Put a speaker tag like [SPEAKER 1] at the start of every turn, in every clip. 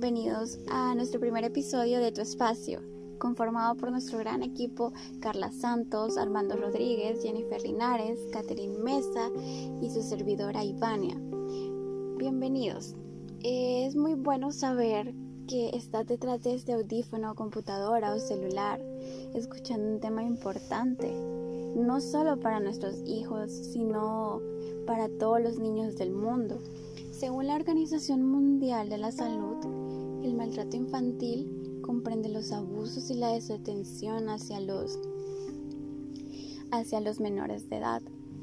[SPEAKER 1] bienvenidos a nuestro primer episodio de Tu Espacio, conformado por nuestro gran equipo Carla Santos, Armando Rodríguez, Jennifer Linares, Catherine Mesa y su servidora Ivania. Bienvenidos. Es muy bueno saber que estás detrás de este audífono, computadora o celular, escuchando un tema importante, no solo para nuestros hijos, sino para todos los niños del mundo. Según la Organización Mundial de la Salud, el maltrato infantil comprende los abusos y la desatención hacia los, hacia los menores de edad.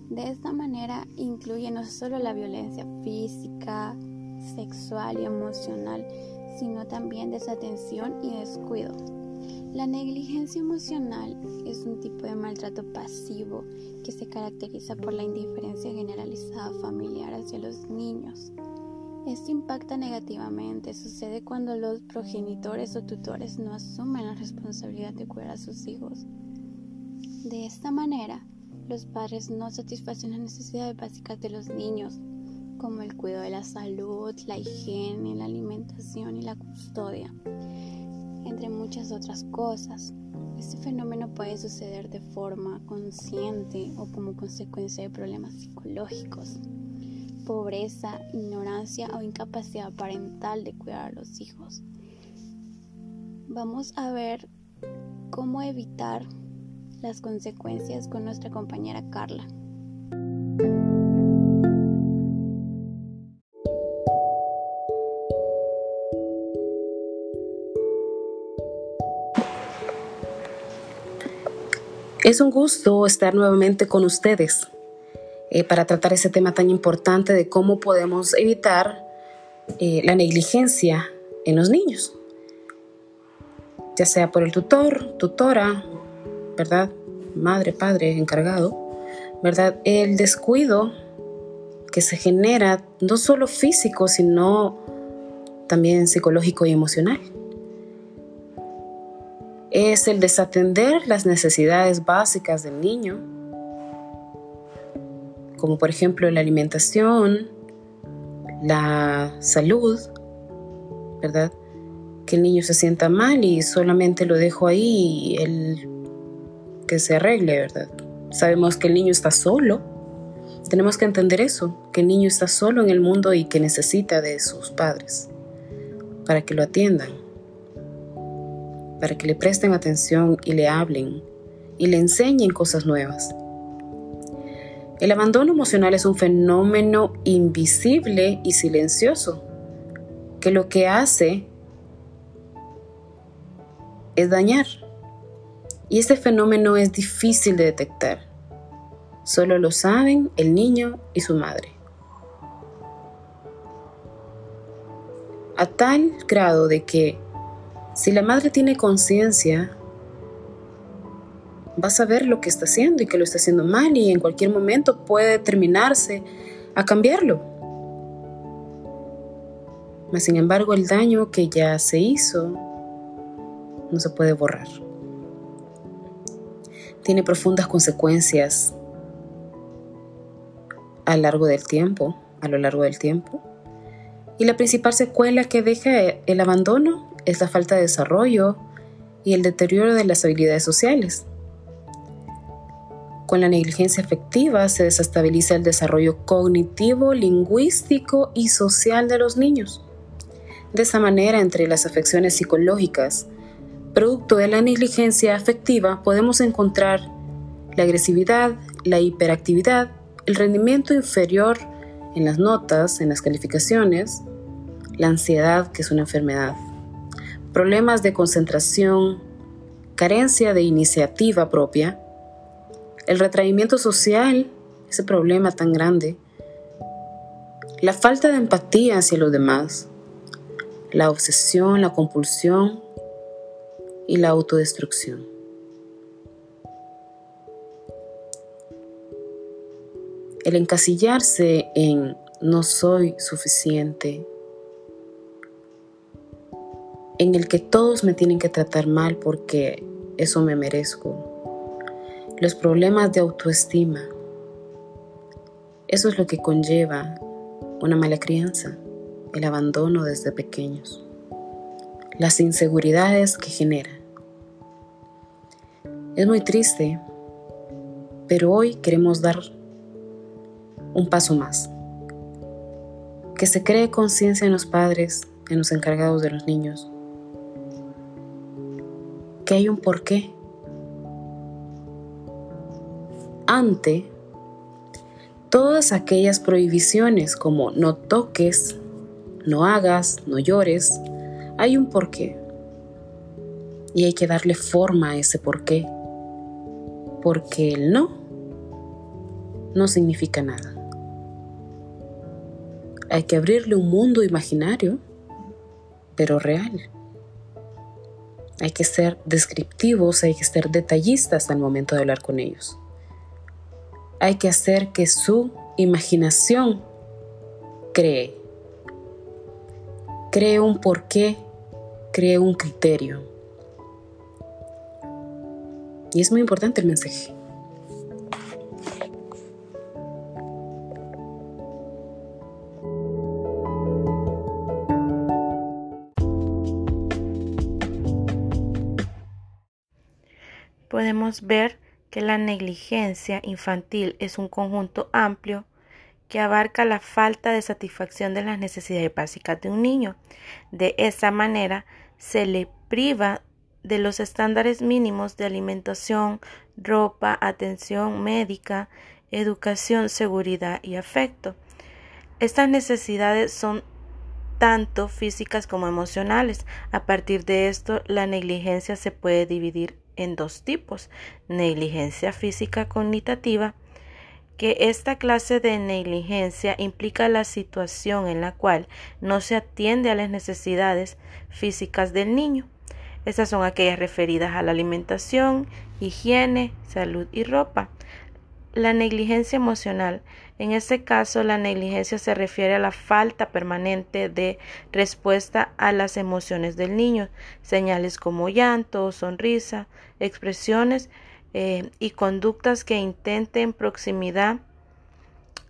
[SPEAKER 1] De esta manera incluye no solo la violencia física, sexual y emocional, sino también desatención y descuido. La negligencia emocional es un tipo de maltrato pasivo que se caracteriza por la indiferencia generalizada familiar hacia los niños. Esto impacta negativamente, sucede cuando los progenitores o tutores no asumen la responsabilidad de cuidar a sus hijos. De esta manera, los padres no satisfacen las necesidades básicas de los niños, como el cuidado de la salud, la higiene, la alimentación y la custodia, entre muchas otras cosas. Este fenómeno puede suceder de forma consciente o como consecuencia de problemas psicológicos pobreza, ignorancia o incapacidad parental de cuidar a los hijos. Vamos a ver cómo evitar las consecuencias con nuestra compañera Carla.
[SPEAKER 2] Es un gusto estar nuevamente con ustedes. Eh, para tratar ese tema tan importante de cómo podemos evitar eh, la negligencia en los niños, ya sea por el tutor, tutora, ¿verdad? Madre, padre, encargado, ¿verdad? El descuido que se genera no solo físico, sino también psicológico y emocional. Es el desatender las necesidades básicas del niño, como por ejemplo la alimentación, la salud, ¿verdad? Que el niño se sienta mal y solamente lo dejo ahí él que se arregle, ¿verdad? Sabemos que el niño está solo. Tenemos que entender eso, que el niño está solo en el mundo y que necesita de sus padres para que lo atiendan, para que le presten atención y le hablen y le enseñen cosas nuevas. El abandono emocional es un fenómeno invisible y silencioso, que lo que hace es dañar. Y este fenómeno es difícil de detectar. Solo lo saben el niño y su madre. A tal grado de que si la madre tiene conciencia vas a ver lo que está haciendo y que lo está haciendo mal y en cualquier momento puede determinarse a cambiarlo. Mas sin embargo el daño que ya se hizo no se puede borrar. Tiene profundas consecuencias a lo largo del tiempo. Y la principal secuela que deja el abandono es la falta de desarrollo y el deterioro de las habilidades sociales. Con la negligencia afectiva se desestabiliza el desarrollo cognitivo, lingüístico y social de los niños. De esa manera, entre las afecciones psicológicas, producto de la negligencia afectiva, podemos encontrar la agresividad, la hiperactividad, el rendimiento inferior en las notas, en las calificaciones, la ansiedad, que es una enfermedad, problemas de concentración, carencia de iniciativa propia, el retraimiento social, ese problema tan grande, la falta de empatía hacia los demás, la obsesión, la compulsión y la autodestrucción. El encasillarse en no soy suficiente, en el que todos me tienen que tratar mal porque eso me merezco, los problemas de autoestima. Eso es lo que conlleva una mala crianza, el abandono desde pequeños. las inseguridades que genera. Es muy triste, pero hoy queremos dar un paso más. Que se cree conciencia en los padres, en los encargados de los niños. Que hay un porqué. Todas aquellas prohibiciones como no toques, no hagas, no llores, hay un porqué. Y hay que darle forma a ese porqué. Porque el no no significa nada. Hay que abrirle un mundo imaginario, pero real. Hay que ser descriptivos, hay que ser detallistas al momento de hablar con ellos. Hay que hacer que su imaginación cree. Cree un porqué, cree un criterio. Y es muy importante el mensaje.
[SPEAKER 3] podemos ver que la negligencia infantil es un conjunto amplio que abarca la falta de satisfacción de las necesidades básicas de un niño. De esa manera se le priva de los estándares mínimos de alimentación, ropa, atención médica, educación, seguridad y afecto. Estas necesidades son tanto físicas como emocionales. A partir de esto, la negligencia se puede dividir en dos tipos, negligencia física cognitiva, que esta clase de negligencia implica la situación en la cual no se atiende a las necesidades físicas del niño. Estas son aquellas referidas a la alimentación, higiene, salud y ropa. La negligencia emocional. En este caso, la negligencia se refiere a la falta permanente de respuesta a las emociones del niño, señales como llanto, sonrisa, expresiones eh, y conductas que intenten proximidad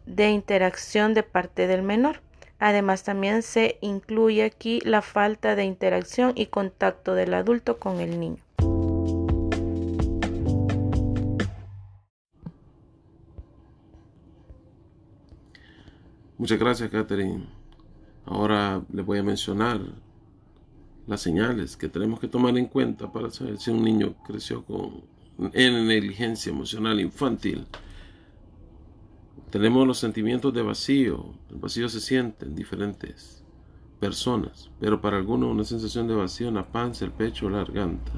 [SPEAKER 3] de interacción de parte del menor. Además, también se incluye aquí la falta de interacción y contacto del adulto con el niño.
[SPEAKER 4] Muchas gracias, Catherine. Ahora les voy a mencionar las señales que tenemos que tomar en cuenta para saber si un niño creció con en negligencia emocional infantil. Tenemos los sentimientos de vacío. El vacío se siente en diferentes personas, pero para algunos una sensación de vacío en la panza, el pecho, la garganta.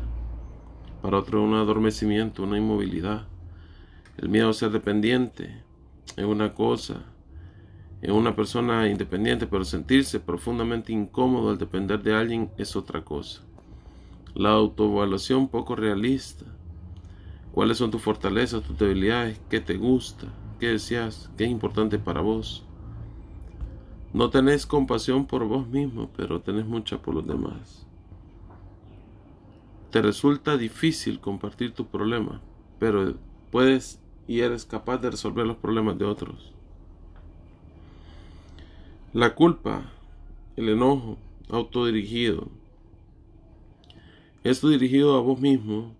[SPEAKER 4] Para otros un adormecimiento, una inmovilidad. El miedo a ser dependiente es una cosa, una persona independiente, pero sentirse profundamente incómodo al depender de alguien es otra cosa. La autoevaluación poco realista. ¿Cuáles son tus fortalezas, tus debilidades? ¿Qué te gusta? ¿Qué deseas? ¿Qué es importante para vos? No tenés compasión por vos mismo, pero tenés mucha por los demás. Te resulta difícil compartir tu problema, pero puedes y eres capaz de resolver los problemas de otros. La culpa, el enojo autodirigido. Esto dirigido a vos mismo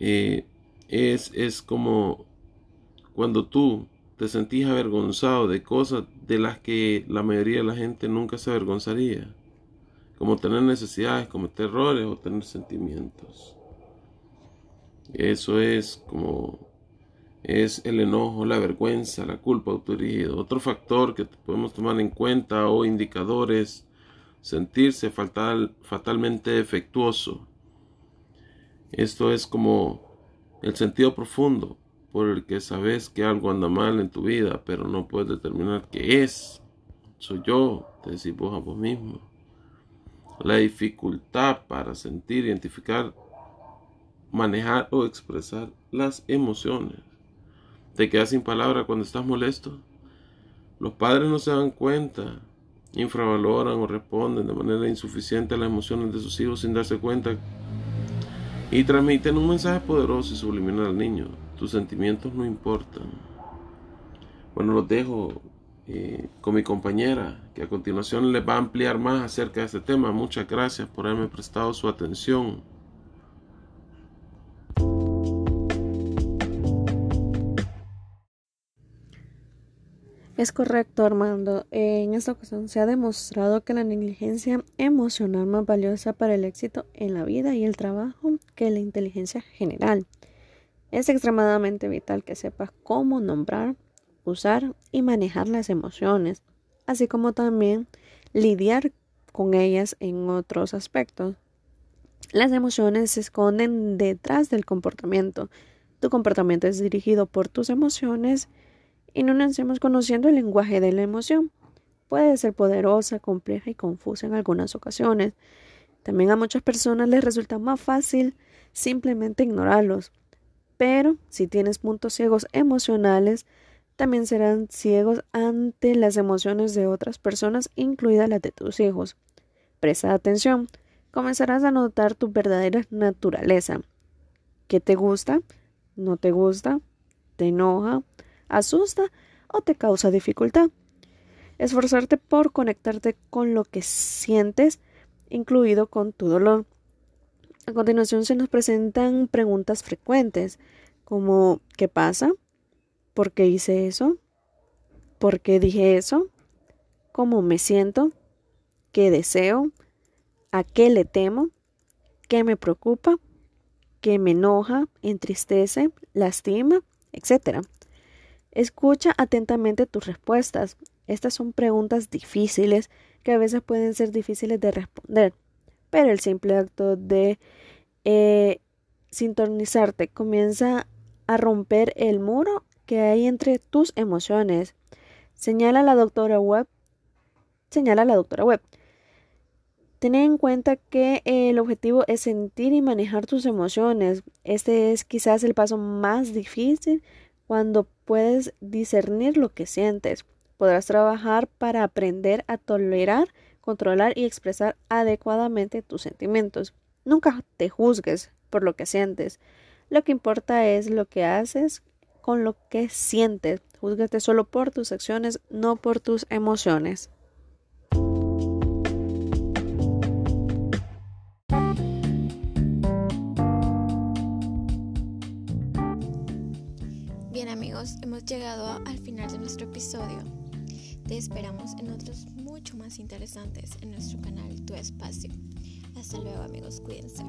[SPEAKER 4] eh, es, es como cuando tú te sentís avergonzado de cosas de las que la mayoría de la gente nunca se avergonzaría, como tener necesidades, cometer errores o tener sentimientos. Eso es como es el enojo, la vergüenza, la culpa autodirigido. Otro factor que podemos tomar en cuenta o indicadores, sentirse fatal, fatalmente defectuoso. Esto es como el sentido profundo por el que sabes que algo anda mal en tu vida, pero no puedes determinar qué es. Soy yo, te decís vos a vos mismo. La dificultad para sentir, identificar, manejar o expresar las emociones te quedas sin palabra cuando estás molesto. Los padres no se dan cuenta, infravaloran o responden de manera insuficiente a las emociones de sus hijos sin darse cuenta y transmiten un mensaje poderoso y subliminal al niño. Tus sentimientos no importan. Bueno, los dejo eh, con mi compañera, que a continuación les va a ampliar más acerca de este tema. Muchas gracias por haberme prestado su atención.
[SPEAKER 5] Es correcto, Armando. En esta ocasión se ha demostrado que la negligencia emocional más valiosa para el éxito en la vida y el trabajo que la inteligencia general. Es extremadamente vital que sepas cómo nombrar, usar y manejar las emociones, así como también lidiar con ellas en otros aspectos. Las emociones se esconden detrás del comportamiento. Tu comportamiento es dirigido por tus emociones y no nacemos conociendo el lenguaje de la emoción. Puede ser poderosa, compleja y confusa en algunas ocasiones. También a muchas personas les resulta más fácil simplemente ignorarlos. Pero si tienes puntos ciegos emocionales, también serán ciegos ante las emociones de otras personas, incluidas las de tus hijos. Presta atención, comenzarás a notar tu verdadera naturaleza. ¿Qué te gusta? ¿No te gusta? ¿Te enoja? Asusta o te causa dificultad. Esforzarte por conectarte con lo que sientes, incluido con tu dolor. A continuación se nos presentan preguntas frecuentes como ¿qué pasa? ¿Por qué hice eso? ¿Por qué dije eso? ¿Cómo me siento? ¿Qué deseo? ¿A qué le temo? ¿Qué me preocupa? ¿Qué me enoja, entristece, lastima? etcétera. Escucha atentamente tus respuestas. Estas son preguntas difíciles que a veces pueden ser difíciles de responder, pero el simple acto de eh, sintonizarte comienza a romper el muro que hay entre tus emociones. Señala la doctora Webb. Señala la doctora Webb. Ten en cuenta que el objetivo es sentir y manejar tus emociones. Este es quizás el paso más difícil cuando puedes discernir lo que sientes, podrás trabajar para aprender a tolerar, controlar y expresar adecuadamente tus sentimientos. Nunca te juzgues por lo que sientes. Lo que importa es lo que haces con lo que sientes. Júzgate solo por tus acciones, no por tus emociones.
[SPEAKER 1] Hemos llegado al final de nuestro episodio. Te esperamos en otros mucho más interesantes en nuestro canal Tu Espacio. Hasta luego amigos, cuídense.